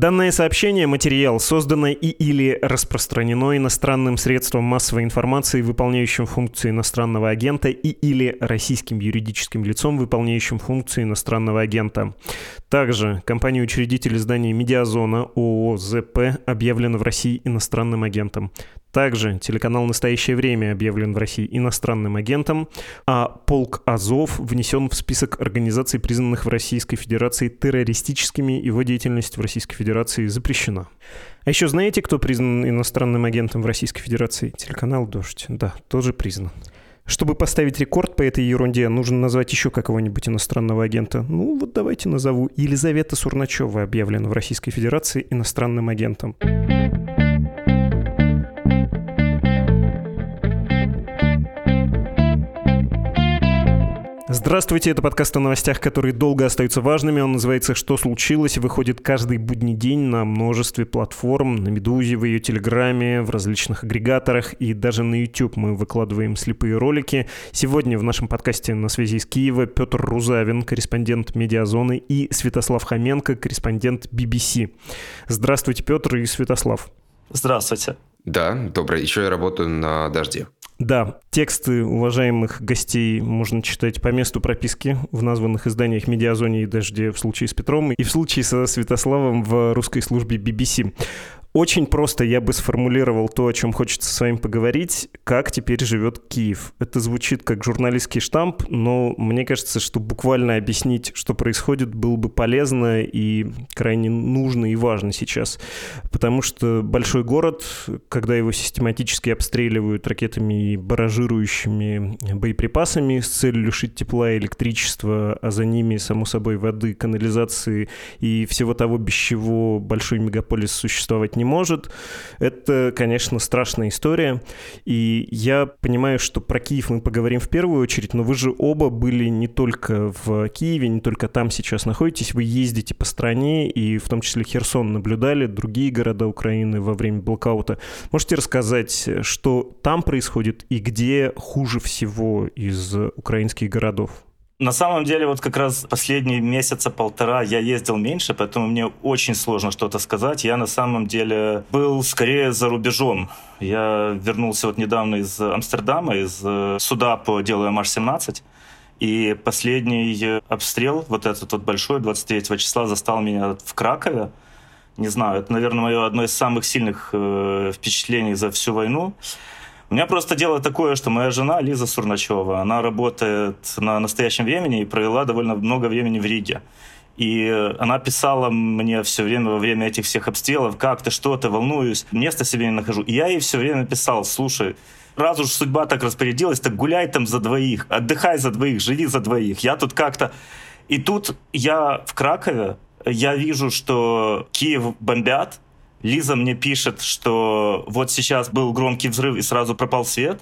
Данное сообщение, материал, создано и или распространено иностранным средством массовой информации, выполняющим функции иностранного агента, и или российским юридическим лицом, выполняющим функции иностранного агента. Также компания-учредитель издания «Медиазона» ООО «ЗП» объявлена в России иностранным агентом. Также телеканал «Настоящее время» объявлен в России иностранным агентом, а полк Азов внесен в список организаций, признанных в Российской Федерации террористическими, его деятельность в Российской Федерации запрещена. А еще знаете, кто признан иностранным агентом в Российской Федерации? Телеканал «Дождь». Да, тоже признан. Чтобы поставить рекорд по этой ерунде, нужно назвать еще какого-нибудь иностранного агента. Ну, вот давайте назову. Елизавета Сурначева объявлена в Российской Федерации иностранным агентом. Здравствуйте, это подкаст о новостях, которые долго остаются важными. Он называется «Что случилось?» выходит каждый будний день на множестве платформ, на «Медузе», в ее Телеграме, в различных агрегаторах и даже на YouTube мы выкладываем слепые ролики. Сегодня в нашем подкасте на связи из Киева Петр Рузавин, корреспондент «Медиазоны», и Святослав Хоменко, корреспондент BBC. Здравствуйте, Петр и Святослав. Здравствуйте. Да, доброе. Еще я работаю на «Дожде». Да, тексты уважаемых гостей можно читать по месту прописки в названных изданиях «Медиазоне» и «Дожде» в случае с Петром и в случае со Святославом в русской службе BBC. Очень просто я бы сформулировал то, о чем хочется с вами поговорить, как теперь живет Киев. Это звучит как журналистский штамп, но мне кажется, что буквально объяснить, что происходит, было бы полезно и крайне нужно и важно сейчас. Потому что большой город, когда его систематически обстреливают ракетами и баражирующими боеприпасами с целью лишить тепла и электричества, а за ними, само собой, воды, канализации и всего того, без чего большой мегаполис существовать не может. Это, конечно, страшная история. И я понимаю, что про Киев мы поговорим в первую очередь, но вы же оба были не только в Киеве, не только там сейчас находитесь, вы ездите по стране, и в том числе Херсон наблюдали, другие города Украины во время блокаута. Можете рассказать, что там происходит и где хуже всего из украинских городов? На самом деле, вот как раз последние месяца полтора я ездил меньше, поэтому мне очень сложно что-то сказать. Я на самом деле был скорее за рубежом. Я вернулся вот недавно из Амстердама, из э, суда по делу МH17. И последний обстрел, вот этот вот большой, 23 числа, застал меня в Кракове. Не знаю, это, наверное, мое одно из самых сильных э, впечатлений за всю войну. У меня просто дело такое, что моя жена Лиза Сурначева, она работает на настоящем времени и провела довольно много времени в Риге. И она писала мне все время во время этих всех обстрелов, как ты, что ты, волнуюсь, места себе не нахожу. И я ей все время писал, слушай, раз уж судьба так распорядилась, так гуляй там за двоих, отдыхай за двоих, живи за двоих. Я тут как-то... И тут я в Кракове, я вижу, что Киев бомбят, Лиза мне пишет, что вот сейчас был громкий взрыв и сразу пропал свет.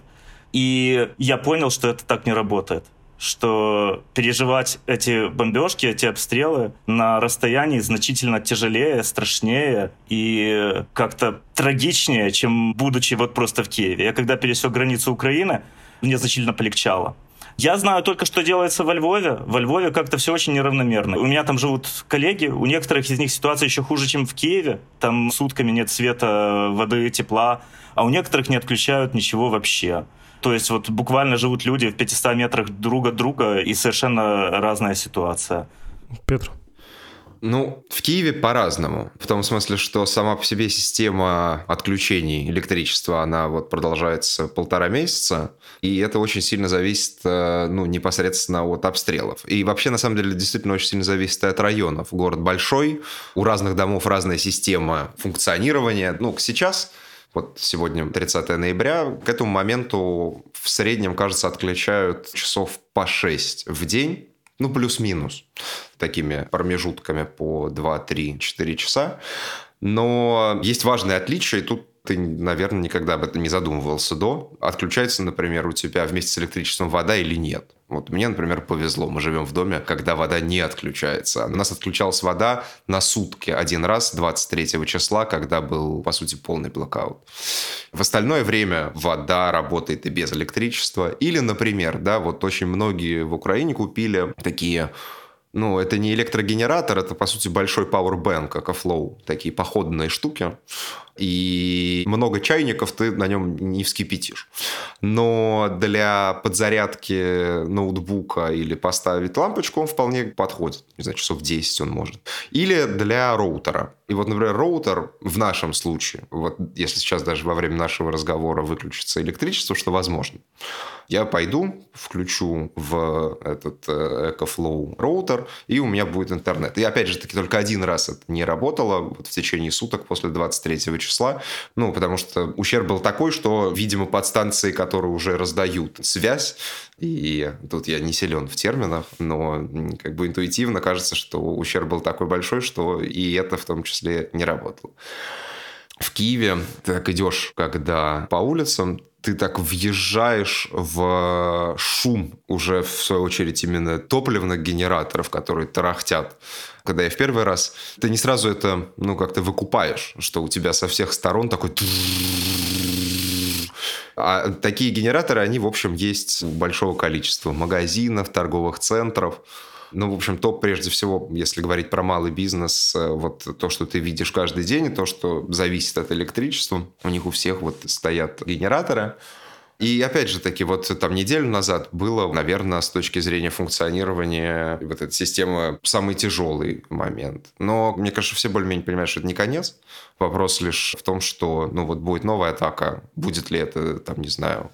И я понял, что это так не работает что переживать эти бомбежки, эти обстрелы на расстоянии значительно тяжелее, страшнее и как-то трагичнее, чем будучи вот просто в Киеве. Я когда пересек границу Украины, мне значительно полегчало. Я знаю только, что делается во Львове. Во Львове как-то все очень неравномерно. У меня там живут коллеги, у некоторых из них ситуация еще хуже, чем в Киеве. Там сутками нет света, воды, тепла, а у некоторых не отключают ничего вообще. То есть вот буквально живут люди в 500 метрах друг от друга, и совершенно разная ситуация. Петр? Ну, в Киеве по-разному. В том смысле, что сама по себе система отключений электричества, она вот продолжается полтора месяца, и это очень сильно зависит, э, ну, непосредственно от обстрелов. И вообще, на самом деле, действительно очень сильно зависит от районов. Город большой, у разных домов разная система функционирования. Ну, сейчас вот сегодня 30 ноября, к этому моменту в среднем, кажется, отключают часов по 6 в день ну, плюс-минус, такими промежутками по 2, 3, 4 часа. Но есть важное отличие, и тут ты, наверное, никогда об этом не задумывался до. Отключается, например, у тебя вместе с электричеством вода или нет. Вот мне, например, повезло. Мы живем в доме, когда вода не отключается. У нас отключалась вода на сутки один раз, 23 числа, когда был, по сути, полный блокаут. В остальное время вода работает и без электричества. Или, например, да, вот очень многие в Украине купили такие Ну, это не электрогенератор, это, по сути, большой powerbank, как Flow, такие походные штуки. И много чайников ты на нем не вскипятишь. Но для подзарядки ноутбука или поставить лампочку он вполне подходит. Не знаю, часов 10 он может. Или для роутера. И вот, например, роутер в нашем случае, вот если сейчас даже во время нашего разговора выключится электричество, что возможно, я пойду, включу в этот э, EcoFlow роутер, и у меня будет интернет. И опять же таки только один раз это не работало вот в течение суток после 23 числа, ну, потому что ущерб был такой, что, видимо, подстанции, которые уже раздают связь, и тут я не силен в терминах, но как бы интуитивно кажется, что ущерб был такой большой, что и это в том числе не работало. В Киеве ты так идешь, когда по улицам, ты так въезжаешь в шум уже, в свою очередь, именно топливных генераторов, которые тарахтят. Когда я в первый раз, ты не сразу это, ну, как-то выкупаешь, что у тебя со всех сторон такой... А такие генераторы, они, в общем, есть большого количества магазинов, торговых центров. Ну, в общем, то, прежде всего, если говорить про малый бизнес, э, вот то, что ты видишь каждый день, то, что зависит от электричества, у них у всех вот стоят генераторы, и опять же таки, вот там неделю назад было, наверное, с точки зрения функционирования вот этой системы самый тяжелый момент. Но мне кажется, все более-менее понимают, что это не конец. Вопрос лишь в том, что ну вот будет новая атака, будет ли это, там, не знаю,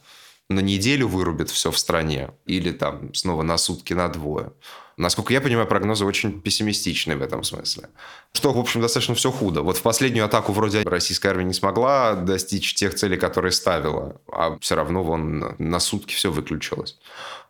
на неделю вырубит все в стране или там снова на сутки, на двое. Насколько я понимаю, прогнозы очень пессимистичны в этом смысле. Что, в общем, достаточно все худо. Вот в последнюю атаку вроде российская армия не смогла достичь тех целей, которые ставила, а все равно вон на сутки все выключилось.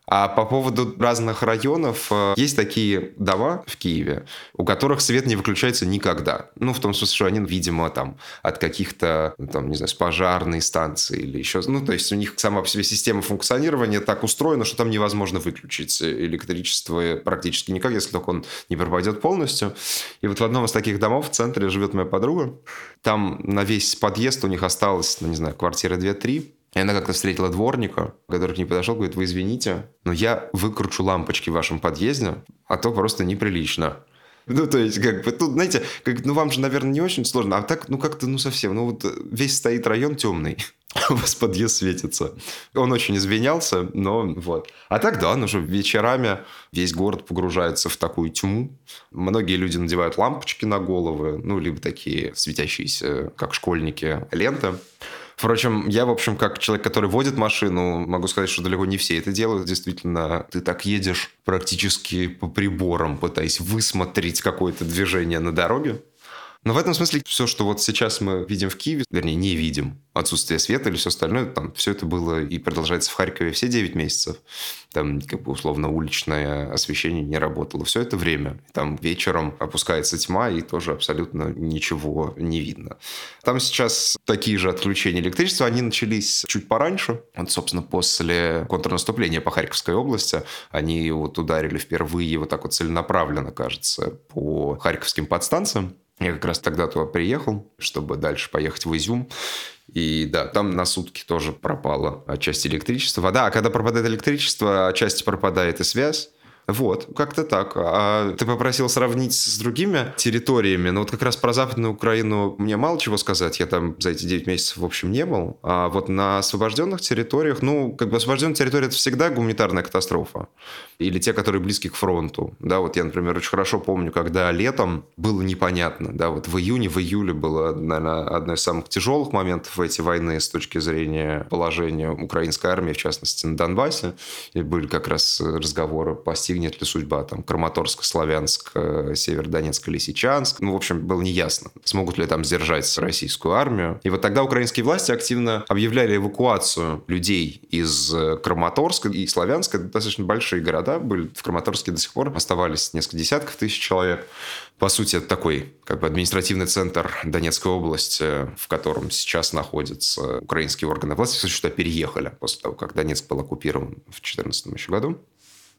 А по поводу разных районов, э, есть такие дома в Киеве, у которых свет не выключается никогда. Ну, в том смысле, что они, видимо, там от каких-то, там, не знаю, с пожарной станции или еще... Ну, то есть у них сама по себе система функционирования так устроена, что там невозможно выключить электричество практически никак, если только он не пропадет полностью. И вот в одном из таких домов в центре живет моя подруга. Там на весь подъезд у них осталось, ну, не знаю, квартиры 2-3 и она как-то встретила дворника, который к ней подошел, говорит, вы извините, но я выкручу лампочки в вашем подъезде, а то просто неприлично. Ну, то есть, как бы, тут, знаете, как, ну, вам же, наверное, не очень сложно, а так, ну, как-то, ну, совсем, ну, вот весь стоит район темный, у вас подъезд светится. Он очень извинялся, но вот. А так, да, ну, что вечерами весь город погружается в такую тьму. Многие люди надевают лампочки на головы, ну, либо такие светящиеся, как школьники, ленты. Впрочем, я, в общем, как человек, который водит машину, могу сказать, что далеко не все это делают. Действительно, ты так едешь практически по приборам, пытаясь высмотреть какое-то движение на дороге. Но в этом смысле все, что вот сейчас мы видим в Киеве, вернее, не видим, отсутствие света или все остальное, там все это было и продолжается в Харькове все 9 месяцев. Там, как бы, условно, уличное освещение не работало все это время. Там вечером опускается тьма, и тоже абсолютно ничего не видно. Там сейчас такие же отключения электричества, они начались чуть пораньше. Вот, собственно, после контрнаступления по Харьковской области они вот ударили впервые вот так вот целенаправленно, кажется, по харьковским подстанциям. Я как раз тогда туда приехал, чтобы дальше поехать в Изюм. И да, там на сутки тоже пропала часть электричества. Вода, а когда пропадает электричество, отчасти пропадает и связь. Вот, как-то так. А ты попросил сравнить с другими территориями. Но вот как раз про Западную Украину мне мало чего сказать. Я там за эти 9 месяцев, в общем, не был. А вот на освобожденных территориях, ну, как бы освобожденная территория – это всегда гуманитарная катастрофа. Или те, которые близки к фронту. Да, вот я, например, очень хорошо помню, когда летом было непонятно. Да, вот в июне, в июле было, наверное, одно из самых тяжелых моментов эти войны с точки зрения положения украинской армии, в частности, на Донбассе. И были как раз разговоры по достигнет ли судьба там Краматорск, Славянск, э, Северодонецк, Лисичанск. Ну, в общем, было неясно, смогут ли там сдержать российскую армию. И вот тогда украинские власти активно объявляли эвакуацию людей из э, Краматорска и Славянска. Достаточно большие города были. В Краматорске до сих пор оставались несколько десятков тысяч человек. По сути, это такой как бы административный центр Донецкой области, в котором сейчас находятся украинские органы власти, случае, что переехали после того, как Донецк был оккупирован в 2014 еще году.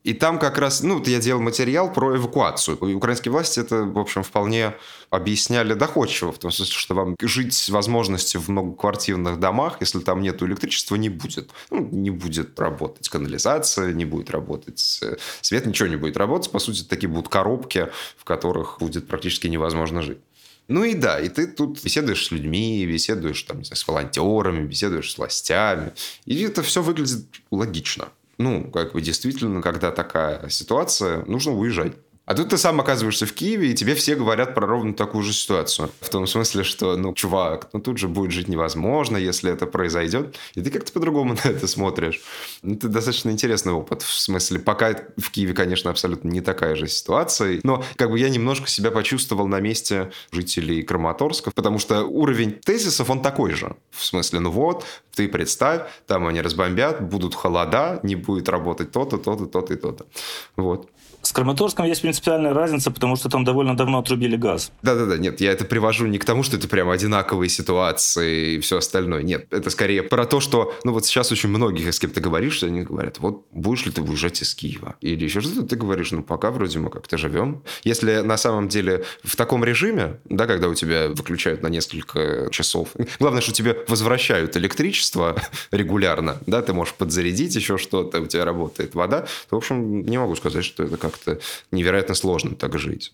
И там как раз, ну, я делал материал про эвакуацию. И украинские власти это, в общем, вполне объясняли доходчиво, в том смысле, что вам жить с возможностью в многоквартирных домах, если там нет электричества, не будет. Ну, не будет работать канализация, не будет работать э, свет, ничего не будет работать. По сути, такие будут коробки, в которых будет практически невозможно жить. Ну и да, и ты тут беседуешь с людьми, беседуешь там, не знаю, с волонтерами, беседуешь с властями. И это все выглядит логично. Ну, как бы действительно, когда такая ситуация, нужно уезжать. А тут ты сам оказываешься в Киеве, и тебе все говорят про ровно такую же ситуацию. В том смысле, что, ну, чувак, ну тут же будет жить невозможно, если это произойдет. И ты как-то по-другому на это смотришь. Это достаточно интересный опыт. В смысле, пока в Киеве, конечно, абсолютно не такая же ситуация. Но как бы я немножко себя почувствовал на месте жителей Краматорска, потому что уровень тезисов, он такой же. В смысле, ну вот, ты представь, там они разбомбят, будут холода, не будет работать то-то, то-то, то-то и то-то. Вот. С Краматорском есть принципиальная разница, потому что там довольно давно отрубили газ. Да-да-да, нет, я это привожу не к тому, что это прям одинаковые ситуации и все остальное. Нет, это скорее про то, что, ну вот сейчас очень многих, с кем ты говоришь, они говорят, вот будешь ли ты выезжать из Киева? Или еще что-то ты говоришь, ну пока вроде мы как-то живем. Если на самом деле в таком режиме, да, когда у тебя выключают на несколько часов, главное, что тебе возвращают электричество регулярно, да, ты можешь подзарядить еще что-то, у тебя работает вода, то, в общем, не могу сказать, что это как как-то невероятно сложно так жить.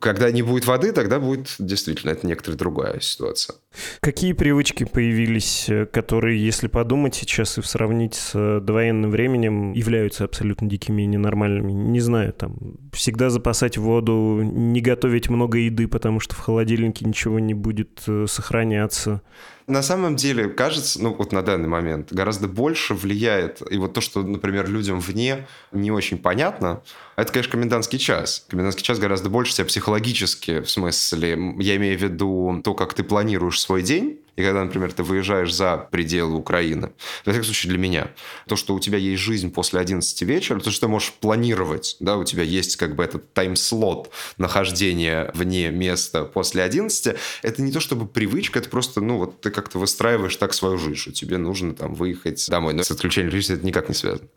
Когда не будет воды, тогда будет действительно это некоторая другая ситуация. Какие привычки появились, э, которые, если подумать сейчас и сравнить с э, довоенным временем, являются абсолютно дикими и ненормальными? Не знаю, там, всегда запасать воду, не готовить много еды, потому что в холодильнике ничего не будет э, сохраняться. На самом деле, кажется, ну вот на данный момент, гораздо больше влияет, и вот то, что, например, людям вне не очень понятно, это, конечно, комендантский час. Комендантский час гораздо больше тебя психологически, в смысле, я имею в виду то, как ты планируешь свой день, и когда, например, ты выезжаешь за пределы Украины, во всяком случае для меня, то, что у тебя есть жизнь после 11 вечера, то, что ты можешь планировать, да, у тебя есть как бы этот тайм-слот нахождения вне места после 11, это не то чтобы привычка, это просто, ну, вот ты как-то выстраиваешь так свою жизнь, что тебе нужно там выехать домой. Но с отключением электричества это никак не связано.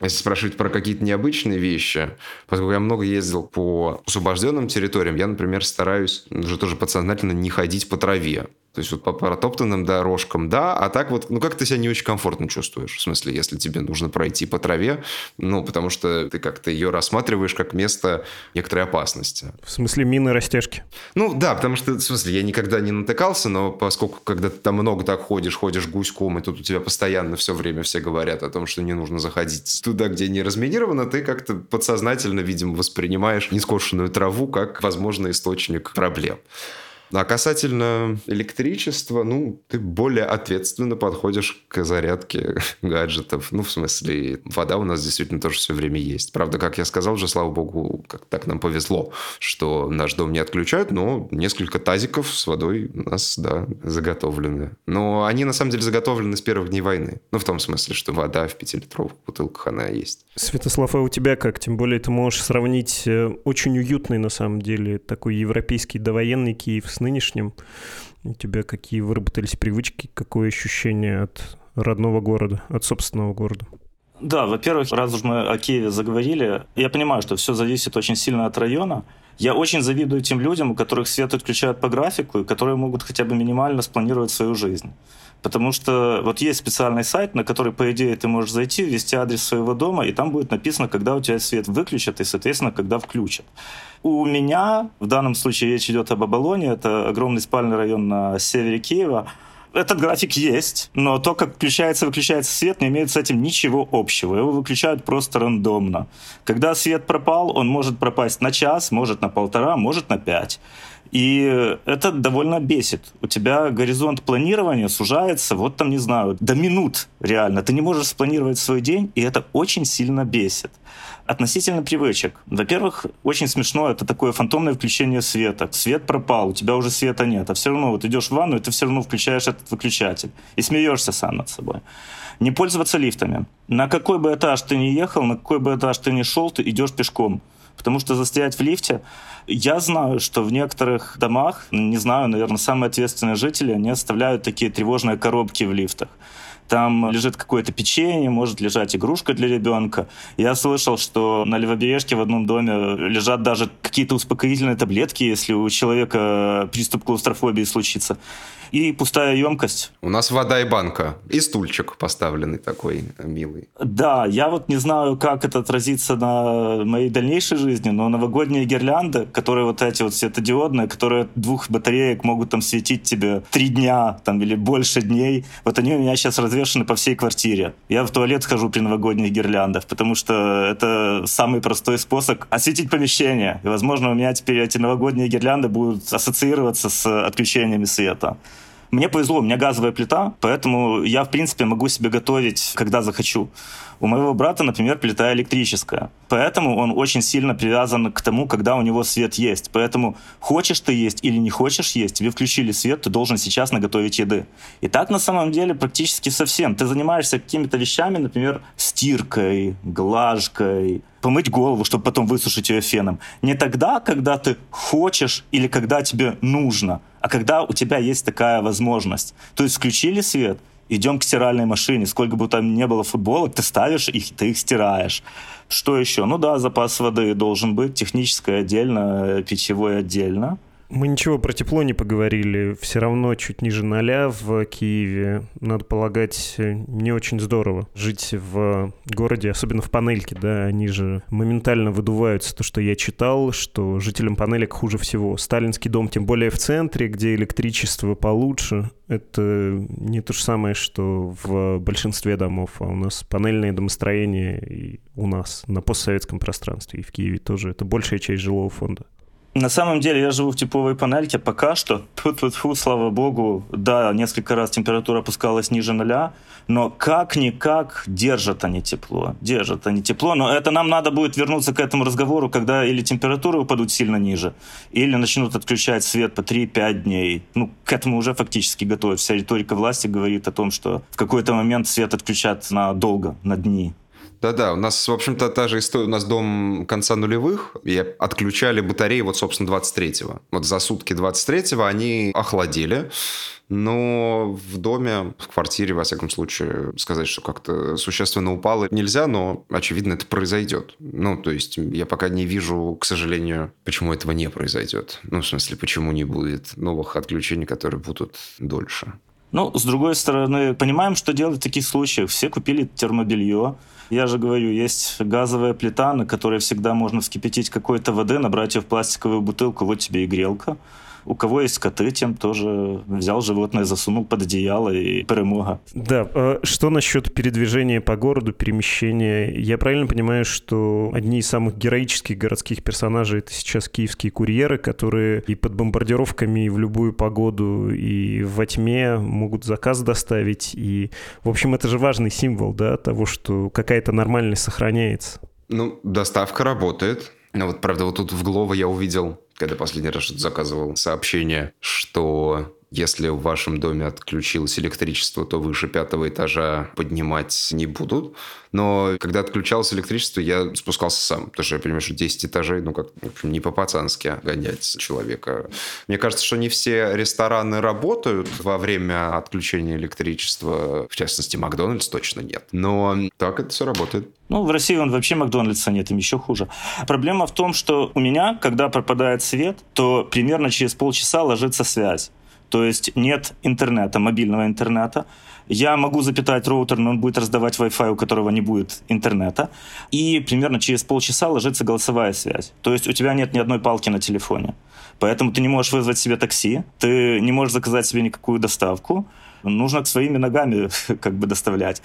Если спрашивать про какие-то необычные вещи, поскольку я много ездил по освобожденным территориям, я, например, стараюсь уже тоже подсознательно не ходить по траве. То есть вот по протоптанным дорожкам, да, а так вот, ну как ты себя не очень комфортно чувствуешь, в смысле, если тебе нужно пройти по траве, ну потому что ты как-то ее рассматриваешь как место некоторой опасности. В смысле мины растяжки? Ну да, потому что, в смысле, я никогда не натыкался, но поскольку когда ты там много так ходишь, ходишь гуськом, и тут у тебя постоянно все время все говорят о том, что не нужно заходить туда, где не разминировано, ты как-то подсознательно, видимо, воспринимаешь нескошенную траву как возможный источник проблем. А касательно электричества, ну, ты более ответственно подходишь к зарядке гаджетов. Ну, в смысле, вода у нас действительно тоже все время есть. Правда, как я сказал уже, слава богу, как так нам повезло, что наш дом не отключают, но несколько тазиков с водой у нас, да, заготовлены. Но они, на самом деле, заготовлены с первых дней войны. Ну, в том смысле, что вода в пятилитровых бутылках, она есть. Святослав, а у тебя как? Тем более ты можешь сравнить э, очень уютный, на самом деле, такой европейский довоенный Киев с нынешним. У тебя какие выработались привычки, какое ощущение от родного города, от собственного города? Да, во-первых, раз уж мы о Киеве заговорили, я понимаю, что все зависит очень сильно от района. Я очень завидую тем людям, у которых свет отключают по графику, и которые могут хотя бы минимально спланировать свою жизнь. Потому что вот есть специальный сайт, на который, по идее, ты можешь зайти, ввести адрес своего дома, и там будет написано, когда у тебя свет выключат, и, соответственно, когда включат. У меня, в данном случае речь идет об Абалоне, это огромный спальный район на севере Киева, этот график есть, но то, как включается и выключается свет, не имеет с этим ничего общего. Его выключают просто рандомно. Когда свет пропал, он может пропасть на час, может на полтора, может на пять. И это довольно бесит. У тебя горизонт планирования сужается, вот там, не знаю, до минут реально. Ты не можешь спланировать свой день, и это очень сильно бесит. Относительно привычек. Во-первых, очень смешно, это такое фантомное включение света. Свет пропал, у тебя уже света нет, а все равно вот идешь в ванну, и ты все равно включаешь этот выключатель. И смеешься сам над собой. Не пользоваться лифтами. На какой бы этаж ты ни ехал, на какой бы этаж ты ни шел, ты идешь пешком. Потому что застрять в лифте... Я знаю, что в некоторых домах, не знаю, наверное, самые ответственные жители, они оставляют такие тревожные коробки в лифтах там лежит какое-то печенье, может лежать игрушка для ребенка. Я слышал, что на Левобережке в одном доме лежат даже какие-то успокоительные таблетки, если у человека приступ клаустрофобии случится и пустая емкость. У нас вода и банка, и стульчик поставленный такой милый. Да, я вот не знаю, как это отразится на моей дальнейшей жизни, но новогодние гирлянды, которые вот эти вот светодиодные, которые двух батареек могут там светить тебе три дня там или больше дней, вот они у меня сейчас развешаны по всей квартире. Я в туалет схожу при новогодних гирляндах, потому что это самый простой способ осветить помещение. И, возможно, у меня теперь эти новогодние гирлянды будут ассоциироваться с отключениями света. Мне повезло, у меня газовая плита, поэтому я, в принципе, могу себе готовить, когда захочу. У моего брата, например, плита электрическая. Поэтому он очень сильно привязан к тому, когда у него свет есть. Поэтому хочешь ты есть или не хочешь есть, тебе включили свет, ты должен сейчас наготовить еды. И так на самом деле практически совсем. Ты занимаешься какими-то вещами, например, стиркой, глажкой, помыть голову, чтобы потом высушить ее феном. Не тогда, когда ты хочешь или когда тебе нужно, а когда у тебя есть такая возможность. То есть включили свет, идем к стиральной машине. Сколько бы там ни было футболок, ты ставишь их, ты их стираешь. Что еще? Ну да, запас воды должен быть, техническое отдельно, питьевой отдельно. Мы ничего про тепло не поговорили. Все равно чуть ниже ноля в Киеве. Надо полагать, не очень здорово жить в городе, особенно в панельке, да. Они же моментально выдуваются. То, что я читал, что жителям панелек хуже всего. Сталинский дом, тем более в центре, где электричество получше, это не то же самое, что в большинстве домов. А у нас панельное домостроение и у нас на постсоветском пространстве, и в Киеве тоже. Это большая часть жилого фонда. На самом деле я живу в типовой панельке пока что. Тут вот фу, слава богу, да, несколько раз температура опускалась ниже нуля, но как-никак держат они тепло, держат они тепло. Но это нам надо будет вернуться к этому разговору, когда или температуры упадут сильно ниже, или начнут отключать свет по 3-5 дней. Ну, к этому уже фактически готовы. Вся риторика власти говорит о том, что в какой-то момент свет отключат на долго, на дни. Да-да, у нас, в общем-то, та же история. У нас дом конца нулевых, и отключали батареи вот, собственно, 23-го. Вот за сутки 23-го они охладили, но в доме, в квартире, во всяком случае, сказать, что как-то существенно упало нельзя, но, очевидно, это произойдет. Ну, то есть я пока не вижу, к сожалению, почему этого не произойдет. Ну, в смысле, почему не будет новых отключений, которые будут дольше. Ну, с другой стороны, понимаем, что делать в таких случаях. Все купили термобелье, я же говорю, есть газовая плита, на которой всегда можно вскипятить какой-то воды, набрать ее в пластиковую бутылку, вот тебе и грелка. У кого есть коты, тем тоже взял животное, засунул под одеяло и перемога. Да, а что насчет передвижения по городу, перемещения? Я правильно понимаю, что одни из самых героических городских персонажей это сейчас киевские курьеры, которые и под бомбардировками, и в любую погоду, и во тьме могут заказ доставить. И, в общем, это же важный символ, да, того, что какая-то нормальность сохраняется. Ну, доставка работает. Ну вот, правда, вот тут в Глово я увидел когда последний раз что-то заказывал сообщение, что если в вашем доме отключилось электричество, то выше пятого этажа поднимать не будут. Но когда отключалось электричество, я спускался сам. Потому что я понимаю, что 10 этажей, ну, как, в общем, не по-пацански гонять человека. Мне кажется, что не все рестораны работают во время отключения электричества. В частности, Макдональдс точно нет. Но так это все работает. Ну, в России он вообще Макдональдса нет, им еще хуже. Проблема в том, что у меня, когда пропадает свет, то примерно через полчаса ложится связь. То есть нет интернета, мобильного интернета. Я могу запитать роутер, но он будет раздавать Wi-Fi, у которого не будет интернета. И примерно через полчаса ложится голосовая связь. То есть у тебя нет ни одной палки на телефоне. Поэтому ты не можешь вызвать себе такси, ты не можешь заказать себе никакую доставку. Нужно своими ногами как бы доставлять.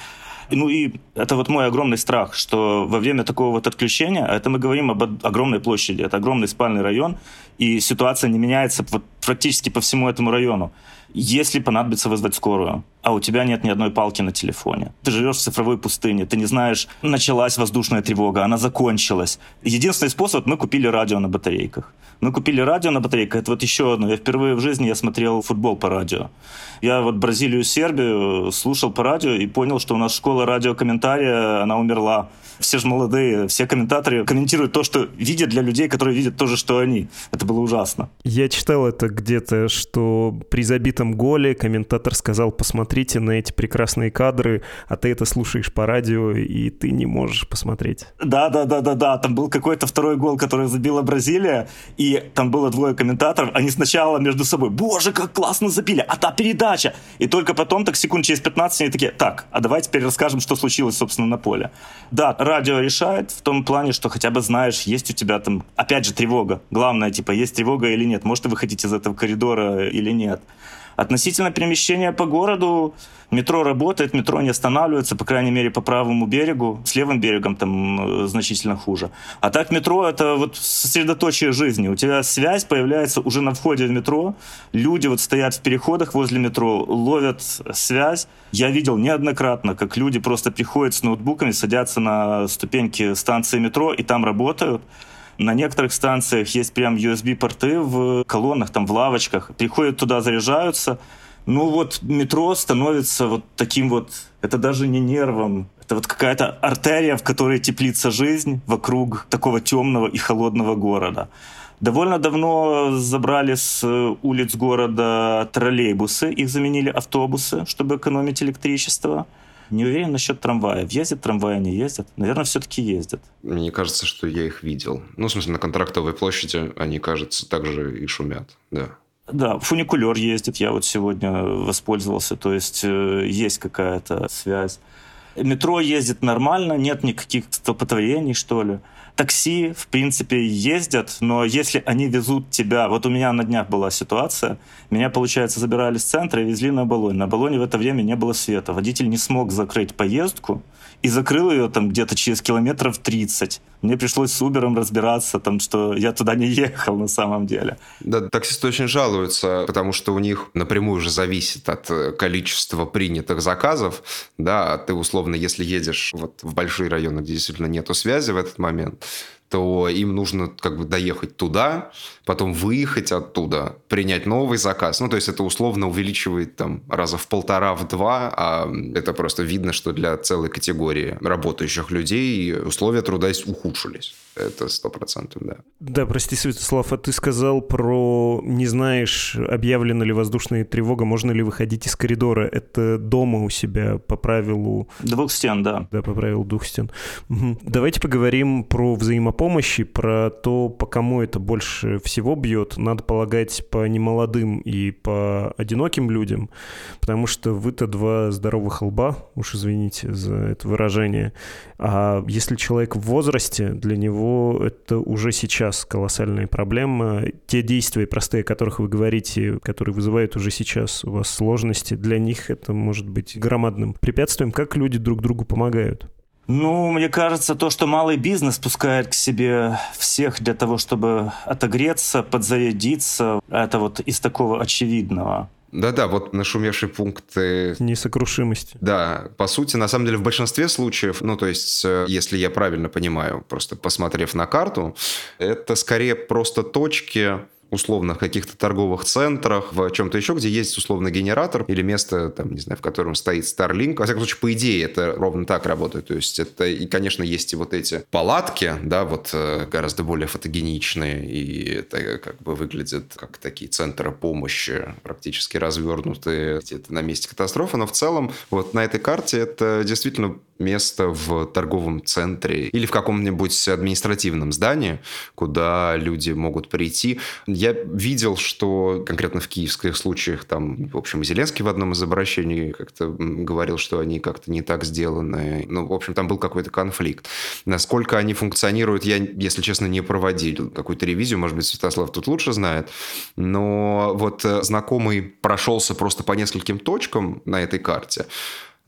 Ну и это вот мой огромный страх, что во время такого вот отключения, а это мы говорим об огромной площади, это огромный спальный район, и ситуация не меняется вот практически по всему этому району. Если понадобится вызвать скорую, а у тебя нет ни одной палки на телефоне. Ты живешь в цифровой пустыне, ты не знаешь, началась воздушная тревога, она закончилась. Единственный способ, мы купили радио на батарейках. Мы купили радио на батарейках, это вот еще одно. Я впервые в жизни я смотрел футбол по радио. Я вот Бразилию, Сербию слушал по радио и понял, что у нас школа радиокомментария, она умерла. Все же молодые, все комментаторы комментируют то, что видят для людей, которые видят то же, что они. Это было ужасно. Я читал это где-то, что при забитом голе комментатор сказал, посмотрите на эти прекрасные кадры, а ты это слушаешь по радио, и ты не можешь посмотреть. Да-да-да-да-да, там был какой-то второй гол, который забила Бразилия, и там было двое комментаторов, они сначала между собой, боже, как классно забили, а та передача! И только потом, так секунд через 15, они такие, так, а давай теперь расскажем, что случилось, собственно, на поле. Да, радио решает в том плане, что хотя бы знаешь, есть у тебя там, опять же, тревога. Главное, типа, есть тревога или нет, может, ты выходить из этого коридора или нет. Относительно перемещения по городу, метро работает, метро не останавливается, по крайней мере, по правому берегу. С левым берегом там э, значительно хуже. А так метро — это вот сосредоточие жизни. У тебя связь появляется уже на входе в метро. Люди вот стоят в переходах возле метро, ловят связь. Я видел неоднократно, как люди просто приходят с ноутбуками, садятся на ступеньки станции метро и там работают. На некоторых станциях есть прям USB-порты в колоннах, там в лавочках. Приходят туда, заряжаются. Ну вот метро становится вот таким вот, это даже не нервом, это вот какая-то артерия, в которой теплится жизнь вокруг такого темного и холодного города. Довольно давно забрали с улиц города троллейбусы, их заменили автобусы, чтобы экономить электричество. Не уверен насчет трамвая. Ездят трамваи, не ездят? Наверное, все-таки ездят. Мне кажется, что я их видел. Ну, в смысле, на контрактовой площади они, кажется, также и шумят, да. Да, фуникулер ездит, я вот сегодня воспользовался, то есть э, есть какая-то связь. Метро ездит нормально, нет никаких столпотворений, что ли такси, в принципе, ездят, но если они везут тебя... Вот у меня на днях была ситуация. Меня, получается, забирали с центра и везли на Болонь. На Болоне в это время не было света. Водитель не смог закрыть поездку и закрыл ее там где-то через километров 30. Мне пришлось с Uber разбираться, там, что я туда не ехал на самом деле. Да, таксисты очень жалуются, потому что у них напрямую уже зависит от э, количества принятых заказов. Да, а ты условно, если едешь вот в большие районы, где действительно нету связи в этот момент, то им нужно как бы доехать туда, потом выехать оттуда, принять новый заказ. Ну, то есть это условно увеличивает там раза в полтора, в два, а это просто видно, что для целой категории работающих людей условия труда ухудшились. Это сто процентов, да. Да, прости, Святослав, а ты сказал про не знаешь, объявлена ли воздушная тревога, можно ли выходить из коридора. Это дома у себя по правилу... Двух стен, да. Да, по правилу двух стен. Угу. Давайте поговорим про взаимопомощи, про то, по кому это больше всего бьет. Надо полагать по немолодым и по одиноким людям, потому что вы-то два здоровых лба, уж извините за это выражение. А если человек в возрасте, для него это уже сейчас колоссальная проблема. Те действия простые, о которых вы говорите, которые вызывают уже сейчас у вас сложности, для них это может быть громадным препятствием. Как люди друг другу помогают? Ну, мне кажется, то, что малый бизнес пускает к себе всех для того, чтобы отогреться, подзарядиться, это вот из такого очевидного. Да-да, вот нашумевшие пункты... Несокрушимости. Да, по сути, на самом деле, в большинстве случаев, ну, то есть, э, если я правильно понимаю, просто посмотрев на карту, это скорее просто точки, условно в каких-то торговых центрах, в чем-то еще, где есть условно генератор или место, там, не знаю, в котором стоит Starlink. Во всяком случае, по идее, это ровно так работает. То есть это, и, конечно, есть и вот эти палатки, да, вот э, гораздо более фотогеничные, и это как бы выглядит как такие центры помощи, практически развернутые где-то на месте катастрофы, но в целом вот на этой карте это действительно место в торговом центре или в каком-нибудь административном здании, куда люди могут прийти. Я видел, что конкретно в киевских случаях, там, в общем, Зеленский в одном из обращений как-то говорил, что они как-то не так сделаны. Ну, в общем, там был какой-то конфликт. Насколько они функционируют, я, если честно, не проводил какую-то ревизию, может быть, Святослав тут лучше знает. Но вот э, знакомый прошелся просто по нескольким точкам на этой карте,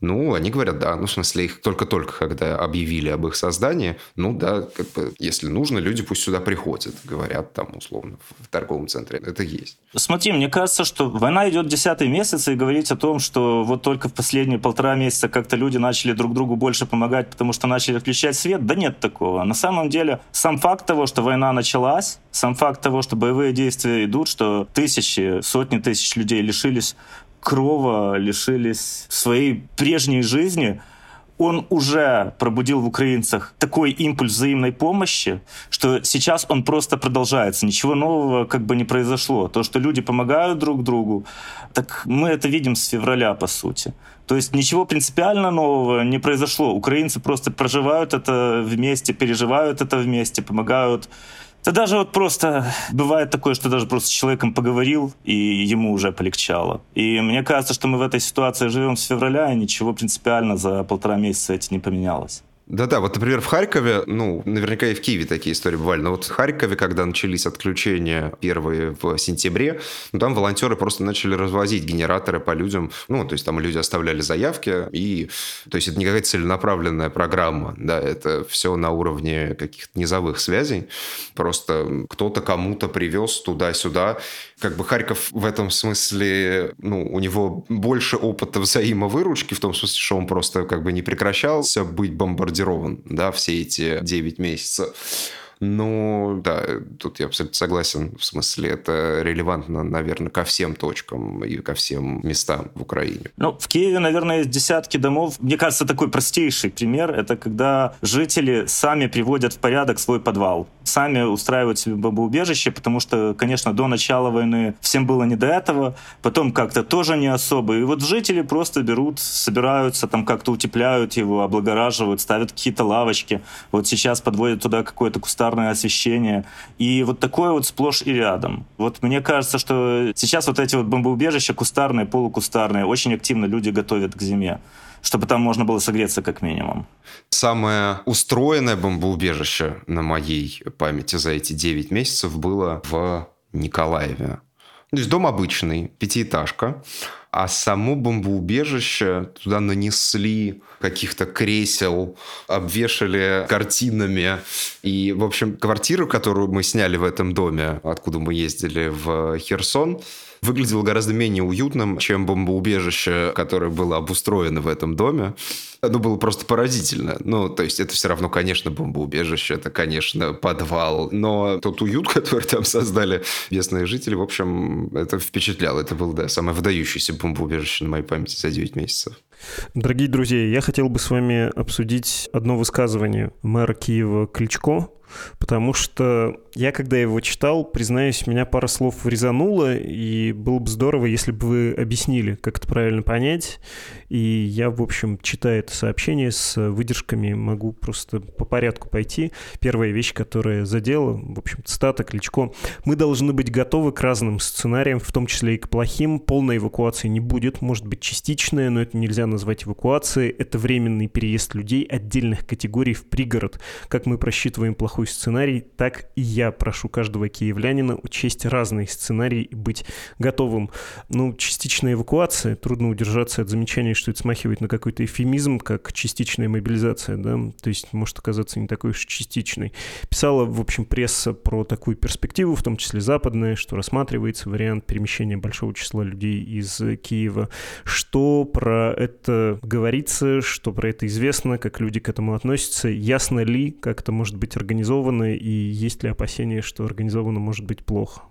ну, они говорят, да. Ну, в смысле, их только-только, когда объявили об их создании, ну, да, как бы, если нужно, люди пусть сюда приходят, говорят там, условно, в торговом центре. Это есть. Смотри, мне кажется, что война идет десятый месяц, и говорить о том, что вот только в последние полтора месяца как-то люди начали друг другу больше помогать, потому что начали отключать свет, да нет такого. На самом деле, сам факт того, что война началась, сам факт того, что боевые действия идут, что тысячи, сотни тысяч людей лишились крова, лишились своей прежней жизни, он уже пробудил в украинцах такой импульс взаимной помощи, что сейчас он просто продолжается. Ничего нового как бы не произошло. То, что люди помогают друг другу, так мы это видим с февраля, по сути. То есть ничего принципиально нового не произошло. Украинцы просто проживают это вместе, переживают это вместе, помогают да даже вот просто бывает такое, что даже просто с человеком поговорил, и ему уже полегчало. И мне кажется, что мы в этой ситуации живем с февраля, и ничего принципиально за полтора месяца это не поменялось. Да-да, вот, например, в Харькове, ну, наверняка и в Киеве такие истории бывали, но вот в Харькове, когда начались отключения первые в сентябре, ну, там волонтеры просто начали развозить генераторы по людям, ну, то есть там люди оставляли заявки, и, то есть это не какая-то целенаправленная программа, да, это все на уровне каких-то низовых связей, просто кто-то кому-то привез туда-сюда, как бы Харьков в этом смысле, ну, у него больше опыта взаимовыручки, в том смысле, что он просто как бы не прекращался быть бомбардирован, да, все эти 9 месяцев. Ну, да, тут я абсолютно согласен. В смысле, это релевантно, наверное, ко всем точкам и ко всем местам в Украине. Ну, в Киеве, наверное, есть десятки домов. Мне кажется, такой простейший пример – это когда жители сами приводят в порядок свой подвал. Сами устраивают себе бомбоубежище, потому что, конечно, до начала войны всем было не до этого, потом как-то тоже не особо. И вот жители просто берут, собираются, там как-то утепляют его, облагораживают, ставят какие-то лавочки. Вот сейчас подводят туда какое-то кустарное кустарное освещение. И вот такое вот сплошь и рядом. Вот мне кажется, что сейчас вот эти вот бомбоубежища кустарные, полукустарные, очень активно люди готовят к зиме чтобы там можно было согреться как минимум. Самое устроенное бомбоубежище на моей памяти за эти 9 месяцев было в Николаеве. То есть дом обычный, пятиэтажка, а само бомбоубежище туда нанесли каких-то кресел, обвешали картинами. И, в общем, квартиру, которую мы сняли в этом доме, откуда мы ездили в Херсон, выглядело гораздо менее уютным, чем бомбоубежище, которое было обустроено в этом доме. Ну, было просто поразительно. Ну, то есть это все равно, конечно, бомбоубежище, это, конечно, подвал. Но тот уют, который там создали местные жители, в общем, это впечатляло. Это было, да, самое выдающееся бомбоубежище на моей памяти за 9 месяцев. Дорогие друзья, я хотел бы с вами обсудить одно высказывание мэра Киева Кличко, потому что я, когда его читал, признаюсь, меня пара слов резануло, и было бы здорово, если бы вы объяснили, как это правильно понять. И я, в общем, читая это сообщение с выдержками, могу просто по порядку пойти. Первая вещь, которая задела, в общем, цитата Кличко. «Мы должны быть готовы к разным сценариям, в том числе и к плохим. Полной эвакуации не будет, может быть частичная, но это нельзя назвать эвакуацией. Это временный переезд людей отдельных категорий в пригород. Как мы просчитываем плохой сценарий, так и я прошу каждого киевлянина учесть разные сценарии и быть готовым. Ну, частичная эвакуация, трудно удержаться от замечания, что это смахивает на какой-то эфемизм, как частичная мобилизация, да, то есть может оказаться не такой уж частичной. Писала, в общем, пресса про такую перспективу, в том числе западная, что рассматривается вариант перемещения большого числа людей из Киева. Что про это говорится, что про это известно, как люди к этому относятся, ясно ли, как это может быть организовано и есть ли опасения, что организовано может быть плохо?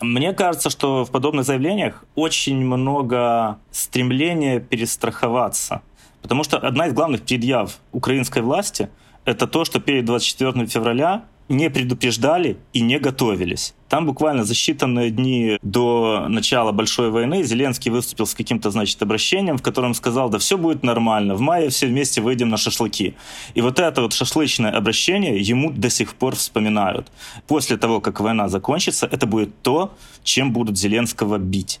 Мне кажется, что в подобных заявлениях очень много стремления перестраховаться. Потому что одна из главных предъяв украинской власти – это то, что перед 24 февраля не предупреждали и не готовились. Там буквально за считанные дни до начала большой войны Зеленский выступил с каким-то, значит, обращением, в котором сказал, да все будет нормально, в мае все вместе выйдем на шашлыки. И вот это вот шашлычное обращение ему до сих пор вспоминают. После того, как война закончится, это будет то, чем будут Зеленского бить.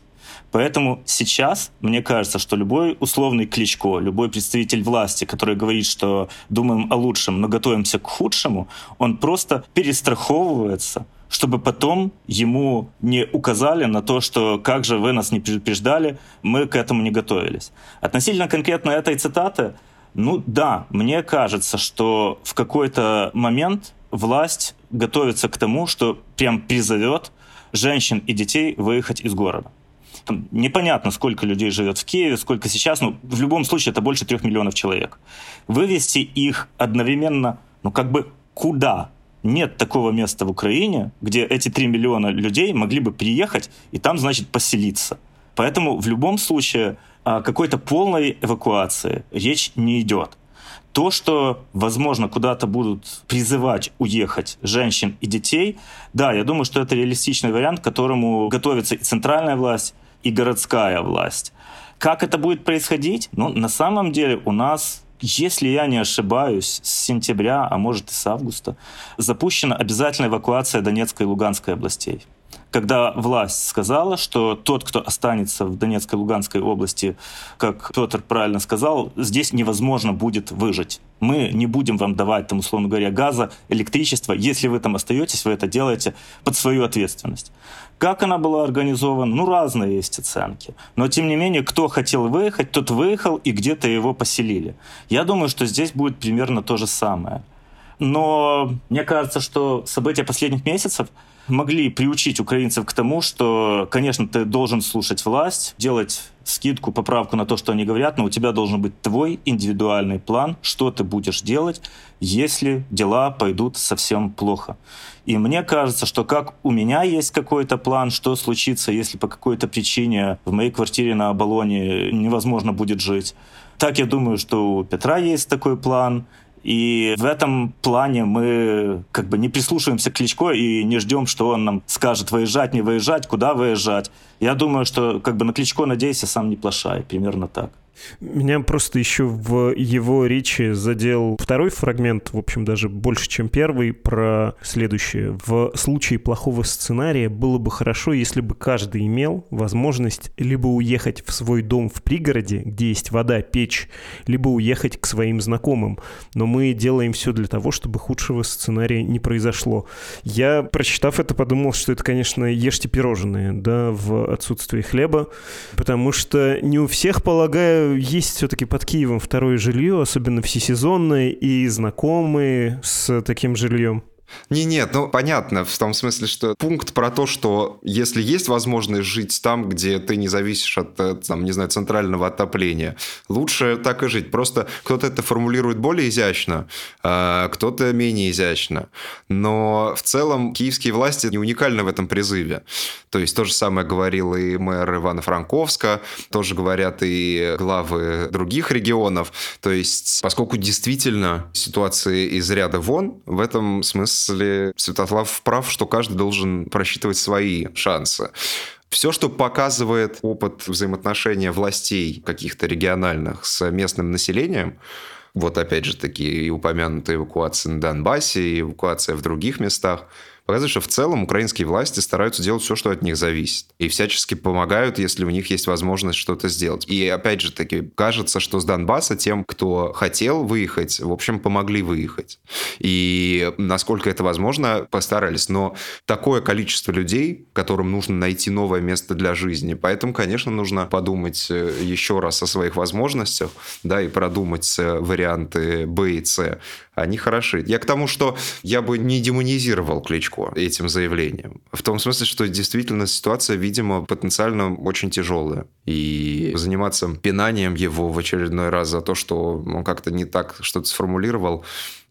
Поэтому сейчас, мне кажется, что любой условный Кличко, любой представитель власти, который говорит, что думаем о лучшем, но готовимся к худшему, он просто перестраховывается, чтобы потом ему не указали на то, что как же вы нас не предупреждали, мы к этому не готовились. Относительно конкретно этой цитаты, ну да, мне кажется, что в какой-то момент власть готовится к тому, что прям призовет женщин и детей выехать из города. Там непонятно, сколько людей живет в Киеве, сколько сейчас, но в любом случае это больше трех миллионов человек. Вывести их одновременно, ну как бы куда? Нет такого места в Украине, где эти три миллиона людей могли бы приехать и там, значит, поселиться. Поэтому в любом случае о какой-то полной эвакуации речь не идет. То, что, возможно, куда-то будут призывать уехать женщин и детей, да, я думаю, что это реалистичный вариант, к которому готовится и центральная власть, и городская власть. Как это будет происходить? Ну, на самом деле у нас если я не ошибаюсь, с сентября, а может и с августа, запущена обязательная эвакуация Донецкой и Луганской областей когда власть сказала, что тот, кто останется в Донецкой и Луганской области, как Петр правильно сказал, здесь невозможно будет выжить. Мы не будем вам давать, там, условно говоря, газа, электричества. Если вы там остаетесь, вы это делаете под свою ответственность. Как она была организована? Ну, разные есть оценки. Но, тем не менее, кто хотел выехать, тот выехал, и где-то его поселили. Я думаю, что здесь будет примерно то же самое. Но мне кажется, что события последних месяцев могли приучить украинцев к тому, что, конечно, ты должен слушать власть, делать скидку, поправку на то, что они говорят, но у тебя должен быть твой индивидуальный план, что ты будешь делать, если дела пойдут совсем плохо. И мне кажется, что как у меня есть какой-то план, что случится, если по какой-то причине в моей квартире на Оболоне невозможно будет жить, так я думаю, что у Петра есть такой план, и в этом плане мы как бы не прислушиваемся к Кличко и не ждем, что он нам скажет выезжать, не выезжать, куда выезжать. Я думаю, что как бы на Кличко надейся, сам не плашай. Примерно так. Меня просто еще в его речи задел второй фрагмент, в общем, даже больше, чем первый, про следующее. В случае плохого сценария было бы хорошо, если бы каждый имел возможность либо уехать в свой дом в пригороде, где есть вода, печь, либо уехать к своим знакомым. Но мы делаем все для того, чтобы худшего сценария не произошло. Я, прочитав это, подумал, что это, конечно, ешьте пирожные, да, в отсутствии хлеба, потому что не у всех, полагаю, есть все-таки под Киевом второе жилье, особенно всесезонное, и знакомые с таким жильем? Не, нет, ну понятно, в том смысле, что пункт про то, что если есть возможность жить там, где ты не зависишь от, э, там, не знаю, центрального отопления, лучше так и жить. Просто кто-то это формулирует более изящно, а кто-то менее изящно. Но в целом киевские власти не уникальны в этом призыве. То есть то же самое говорил и мэр Ивана Франковска, тоже говорят и главы других регионов. То есть поскольку действительно ситуация из ряда вон, в этом смысле смысле Святослав прав, что каждый должен просчитывать свои шансы. Все, что показывает опыт взаимоотношения властей каких-то региональных с местным населением, вот опять же таки и упомянутая эвакуация на Донбассе, и эвакуация в других местах – показывает, что в целом украинские власти стараются делать все, что от них зависит. И всячески помогают, если у них есть возможность что-то сделать. И опять же таки, кажется, что с Донбасса тем, кто хотел выехать, в общем, помогли выехать. И насколько это возможно, постарались. Но такое количество людей, которым нужно найти новое место для жизни, поэтому, конечно, нужно подумать э, еще раз о своих возможностях, да, и продумать э, варианты Б и С. Они хороши. Я к тому, что я бы не демонизировал Кличко Кличко этим заявлением. В том смысле, что действительно ситуация, видимо, потенциально очень тяжелая. И заниматься пинанием его в очередной раз за то, что он как-то не так что-то сформулировал,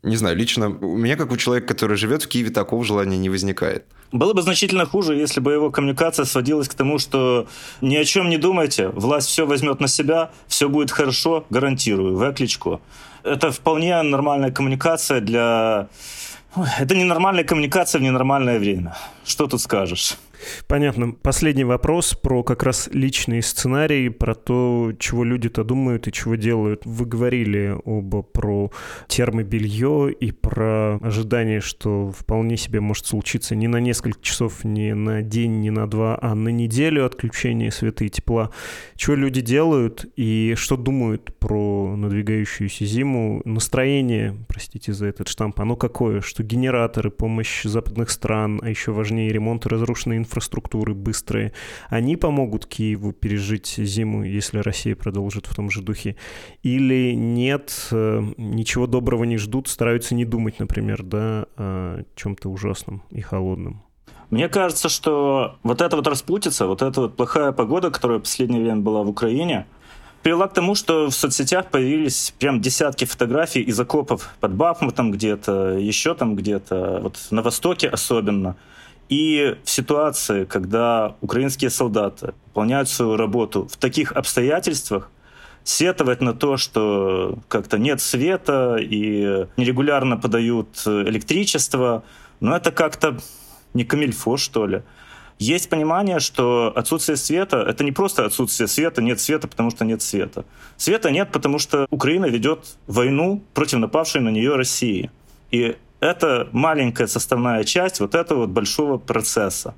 не знаю, лично у меня, как у человека, который живет в Киеве, такого желания не возникает. Было бы значительно хуже, если бы его коммуникация сводилась к тому, что ни о чем не думайте, власть все возьмет на себя, все будет хорошо, гарантирую, В. Кличко. Это вполне нормальная коммуникация для это ненормальная коммуникация в ненормальное время. Что тут скажешь? Понятно. Последний вопрос про как раз личные сценарии, про то, чего люди-то думают и чего делают. Вы говорили оба про термобелье и про ожидание, что вполне себе может случиться не на несколько часов, не на день, не на два, а на неделю отключения света и тепла. Чего люди делают и что думают про надвигающуюся зиму? Настроение, простите за этот штамп, оно какое? Что генераторы, помощь западных стран, а еще важнее ремонт разрушенной инфраструктуры инфраструктуры быстрые, они помогут Киеву пережить зиму, если Россия продолжит в том же духе? Или нет, э, ничего доброго не ждут, стараются не думать, например, да, о чем-то ужасном и холодном? Мне кажется, что вот эта вот распутица, вот эта вот плохая погода, которая в последнее время была в Украине, привела к тому, что в соцсетях появились прям десятки фотографий из окопов под Бахмутом где-то, еще там где-то, вот на Востоке особенно. И в ситуации, когда украинские солдаты выполняют свою работу в таких обстоятельствах, сетовать на то, что как-то нет света и нерегулярно подают электричество, ну это как-то не камильфо, что ли. Есть понимание, что отсутствие света — это не просто отсутствие света, нет света, потому что нет света. Света нет, потому что Украина ведет войну против напавшей на нее России. И это маленькая составная часть вот этого вот большого процесса.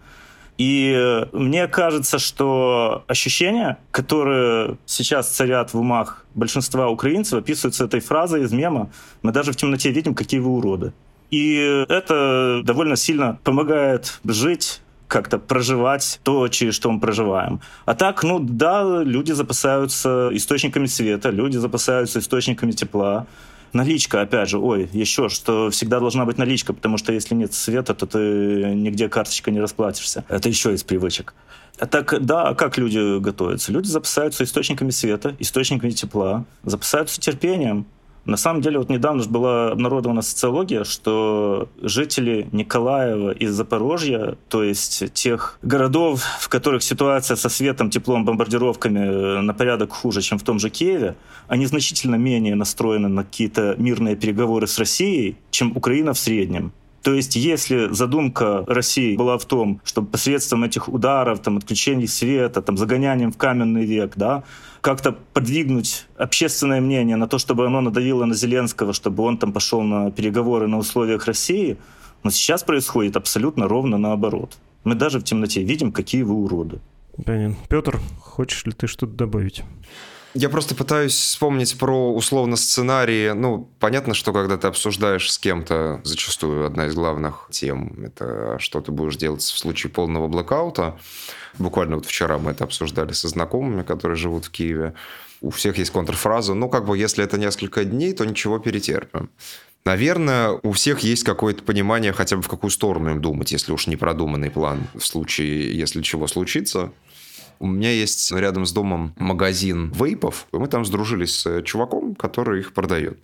И мне кажется, что ощущения, которые сейчас царят в умах большинства украинцев, описываются этой фразой из мема «Мы даже в темноте видим, какие вы уроды». И это довольно сильно помогает жить как-то проживать то, через что мы проживаем. А так, ну да, люди запасаются источниками света, люди запасаются источниками тепла, Наличка, опять же, ой, еще, что всегда должна быть наличка, потому что если нет света, то ты нигде карточкой не расплатишься. Это еще из привычек. А так, да, а как люди готовятся? Люди запасаются источниками света, источниками тепла, запасаются терпением, на самом деле, вот недавно же была обнародована социология, что жители Николаева и Запорожья, то есть тех городов, в которых ситуация со светом, теплом, бомбардировками э, на порядок хуже, чем в том же Киеве, они значительно менее настроены на какие-то мирные переговоры с Россией, чем Украина в среднем. То есть, если задумка России была в том, чтобы посредством этих ударов, там, отключений света, там, загонянием в каменный век, да, как-то подвигнуть общественное мнение на то, чтобы оно надавило на Зеленского, чтобы он там пошел на переговоры на условиях России, но сейчас происходит абсолютно ровно наоборот. Мы даже в темноте видим, какие вы уроды. Понятно. Петр, хочешь ли ты что-то добавить? Я просто пытаюсь вспомнить про условно сценарии. Ну, понятно, что когда ты обсуждаешь с кем-то, зачастую одна из главных тем — это что ты будешь делать в случае полного блокаута. Буквально вот вчера мы это обсуждали со знакомыми, которые живут в Киеве. У всех есть контрфраза, ну, как бы, если это несколько дней, то ничего, перетерпим. Наверное, у всех есть какое-то понимание, хотя бы в какую сторону им думать, если уж не продуманный план в случае, если чего случится. У меня есть рядом с домом магазин вейпов, и мы там сдружились с чуваком, который их продает.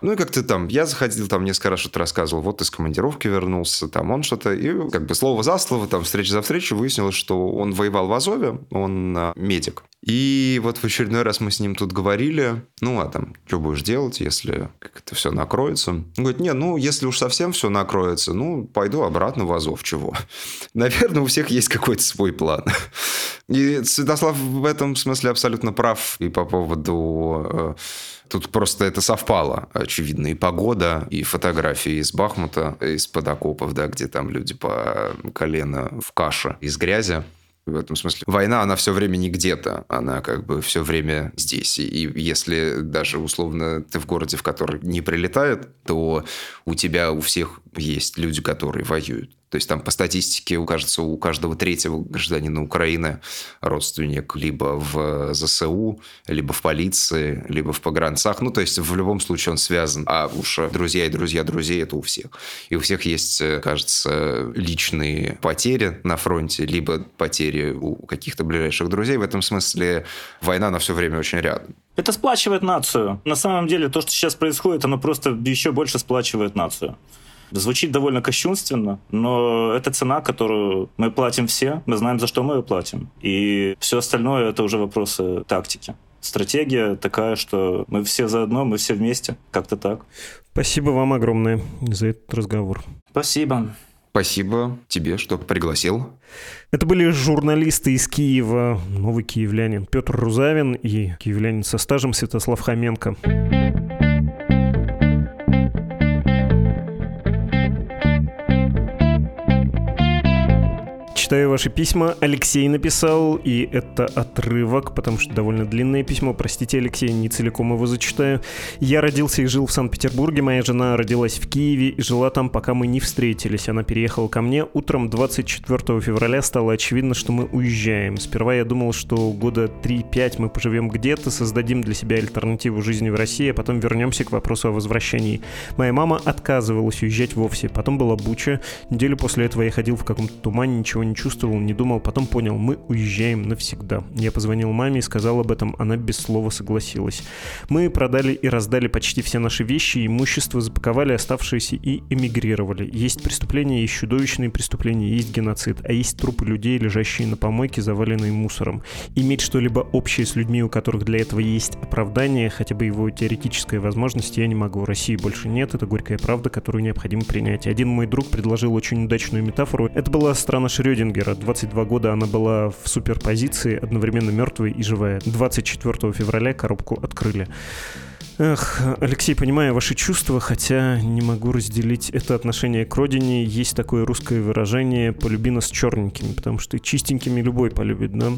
Ну и как-то там, я заходил, там несколько раз что-то рассказывал, вот из командировки вернулся, там он что-то, и как бы слово за слово, там встреча за встречу, выяснилось, что он воевал в Азове, он а, медик. И вот в очередной раз мы с ним тут говорили, ну, а там, что будешь делать, если как это все накроется? Он говорит, не, ну, если уж совсем все накроется, ну, пойду обратно в Азов, чего? Наверное, у всех есть какой-то свой план. И Святослав в этом смысле абсолютно прав и по поводу э, Тут просто это совпало, очевидно, и погода, и фотографии из Бахмута, из-под окопов, да, где там люди по колено в каше из грязи в этом смысле. Война, она все время не где-то, она как бы все время здесь. И если даже условно ты в городе, в который не прилетает, то у тебя у всех есть люди, которые воюют. То есть там по статистике, кажется, у каждого третьего гражданина Украины родственник либо в ЗСУ, либо в полиции, либо в погранцах. Ну, то есть в любом случае он связан. А уж друзья и друзья друзей – это у всех. И у всех есть, кажется, личные потери на фронте, либо потери у каких-то ближайших друзей. В этом смысле война на все время очень рядом. Это сплачивает нацию. На самом деле то, что сейчас происходит, оно просто еще больше сплачивает нацию. Звучит довольно кощунственно, но это цена, которую мы платим все, мы знаем, за что мы ее платим. И все остальное — это уже вопросы тактики. Стратегия такая, что мы все заодно, мы все вместе, как-то так. Спасибо вам огромное за этот разговор. Спасибо. Спасибо тебе, что пригласил. Это были журналисты из Киева, новый киевлянин Петр Рузавин и киевлянин со стажем Святослав Хоменко. Читаю ваши письма. Алексей написал, и это отрывок, потому что довольно длинное письмо. Простите, Алексей, не целиком его зачитаю. Я родился и жил в Санкт-Петербурге. Моя жена родилась в Киеве и жила там, пока мы не встретились. Она переехала ко мне. Утром 24 февраля стало очевидно, что мы уезжаем. Сперва я думал, что года 3-5 мы поживем где-то, создадим для себя альтернативу жизни в России, а потом вернемся к вопросу о возвращении. Моя мама отказывалась уезжать вовсе. Потом была Буча. Неделю после этого я ходил в каком-то тумане, ничего не чувствовал, не думал, потом понял, мы уезжаем навсегда. Я позвонил маме и сказал об этом, она без слова согласилась. Мы продали и раздали почти все наши вещи, имущество, запаковали оставшиеся и эмигрировали. Есть преступления, есть чудовищные преступления, есть геноцид, а есть трупы людей, лежащие на помойке, заваленные мусором. Иметь что-либо общее с людьми, у которых для этого есть оправдание, хотя бы его теоретическая возможность, я не могу. России больше нет, это горькая правда, которую необходимо принять. Один мой друг предложил очень удачную метафору. Это была страна Шрёдингера. 22 года она была в суперпозиции, одновременно мертвой и живая. 24 февраля коробку открыли. Эх, Алексей, понимаю ваши чувства, хотя не могу разделить это отношение к родине. Есть такое русское выражение «полюби нас черненькими», потому что чистенькими любой полюбит, да?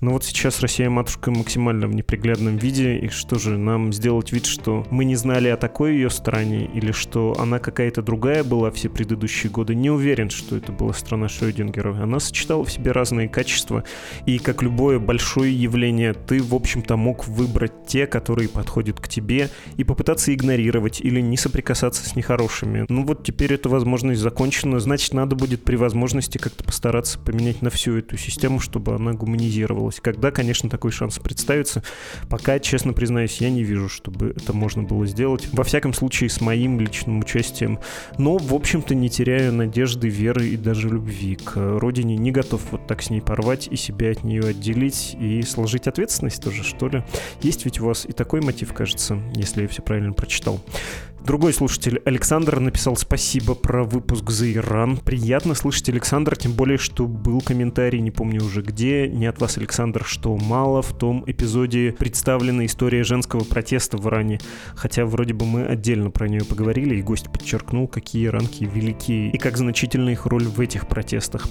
Но вот сейчас Россия-матушка максимально в неприглядном виде, и что же, нам сделать вид, что мы не знали о такой ее стране, или что она какая-то другая была все предыдущие годы? Не уверен, что это была страна Шрёдингера. Она сочетала в себе разные качества, и как любое большое явление, ты, в общем-то, мог выбрать те, которые подходят к тебе, и попытаться игнорировать или не соприкасаться с нехорошими. Ну вот теперь эта возможность закончена, значит, надо будет при возможности как-то постараться поменять на всю эту систему, чтобы она гуманизировалась. Когда, конечно, такой шанс представится, пока, честно признаюсь, я не вижу, чтобы это можно было сделать. Во всяком случае, с моим личным участием. Но, в общем-то, не теряю надежды, веры и даже любви к родине. Не готов вот так с ней порвать и себя от нее отделить и сложить ответственность тоже, что ли. Есть ведь у вас и такой мотив, кажется если я все правильно прочитал. Другой слушатель Александр написал спасибо про выпуск за Иран. Приятно слышать Александр, тем более, что был комментарий, не помню уже где, не от вас, Александр, что мало в том эпизоде представлена история женского протеста в Иране. Хотя вроде бы мы отдельно про нее поговорили, и гость подчеркнул, какие иранки великие и как значительна их роль в этих протестах.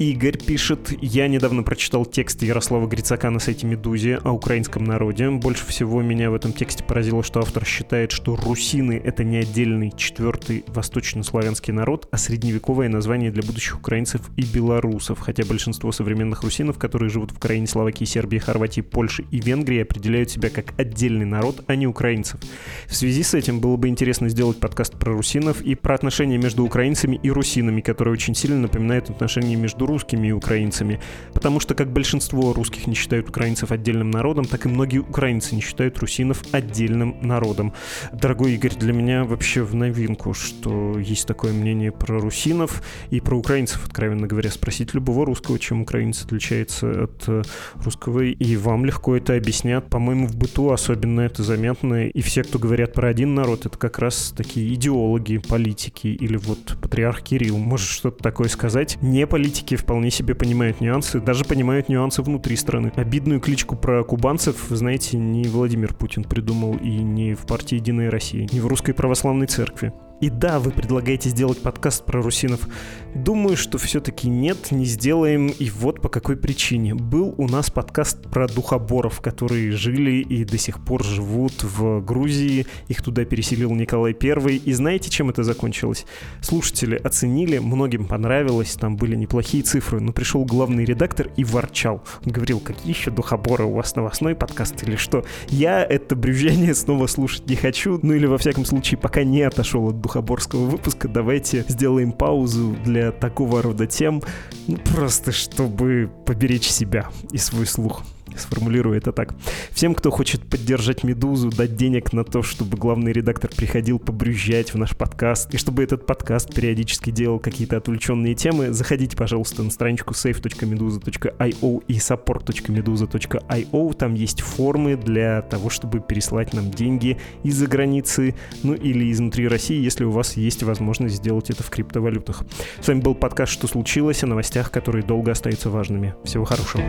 Игорь пишет, я недавно прочитал текст Ярослава Грицака на сайте Медузи о украинском народе. Больше всего меня в этом тексте поразило, что автор считает, что русины — это не отдельный четвертый восточнославянский народ, а средневековое название для будущих украинцев и белорусов, хотя большинство современных русинов, которые живут в Украине, Словакии, Сербии, Хорватии, Польше и Венгрии, определяют себя как отдельный народ, а не украинцев. В связи с этим было бы интересно сделать подкаст про русинов и про отношения между украинцами и русинами, которые очень сильно напоминают отношения между русскими и украинцами. Потому что как большинство русских не считают украинцев отдельным народом, так и многие украинцы не считают русинов отдельным народом. Дорогой Игорь, для меня меня вообще в новинку, что есть такое мнение про русинов и про украинцев, откровенно говоря. Спросить любого русского, чем украинец отличается от э, русского, и вам легко это объяснят. По-моему, в быту особенно это заметно. И все, кто говорят про один народ, это как раз такие идеологи, политики или вот патриарх Кирилл. Может что-то такое сказать? Не политики вполне себе понимают нюансы, даже понимают нюансы внутри страны. Обидную кличку про кубанцев, знаете, не Владимир Путин придумал и не в партии «Единая Россия», не в русской Русской Православной Церкви. И да, вы предлагаете сделать подкаст про русинов. Думаю, что все-таки нет, не сделаем. И вот по какой причине. Был у нас подкаст про духоборов, которые жили и до сих пор живут в Грузии. Их туда переселил Николай I. И знаете, чем это закончилось? Слушатели оценили, многим понравилось, там были неплохие цифры. Но пришел главный редактор и ворчал. Он говорил, какие еще духоборы у вас новостной подкаст или что? Я это брюзжание снова слушать не хочу. Ну или во всяком случае, пока не отошел от духоборов Сухоборского выпуска, давайте сделаем паузу для такого рода тем, ну, просто чтобы поберечь себя и свой слух сформулирую это так. Всем, кто хочет поддержать «Медузу», дать денег на то, чтобы главный редактор приходил побрюзжать в наш подкаст, и чтобы этот подкаст периодически делал какие-то отвлеченные темы, заходите, пожалуйста, на страничку save.meduza.io и support.meduza.io. Там есть формы для того, чтобы переслать нам деньги из-за границы, ну или изнутри России, если у вас есть возможность сделать это в криптовалютах. С вами был подкаст «Что случилось?» о новостях, которые долго остаются важными. Всего хорошего.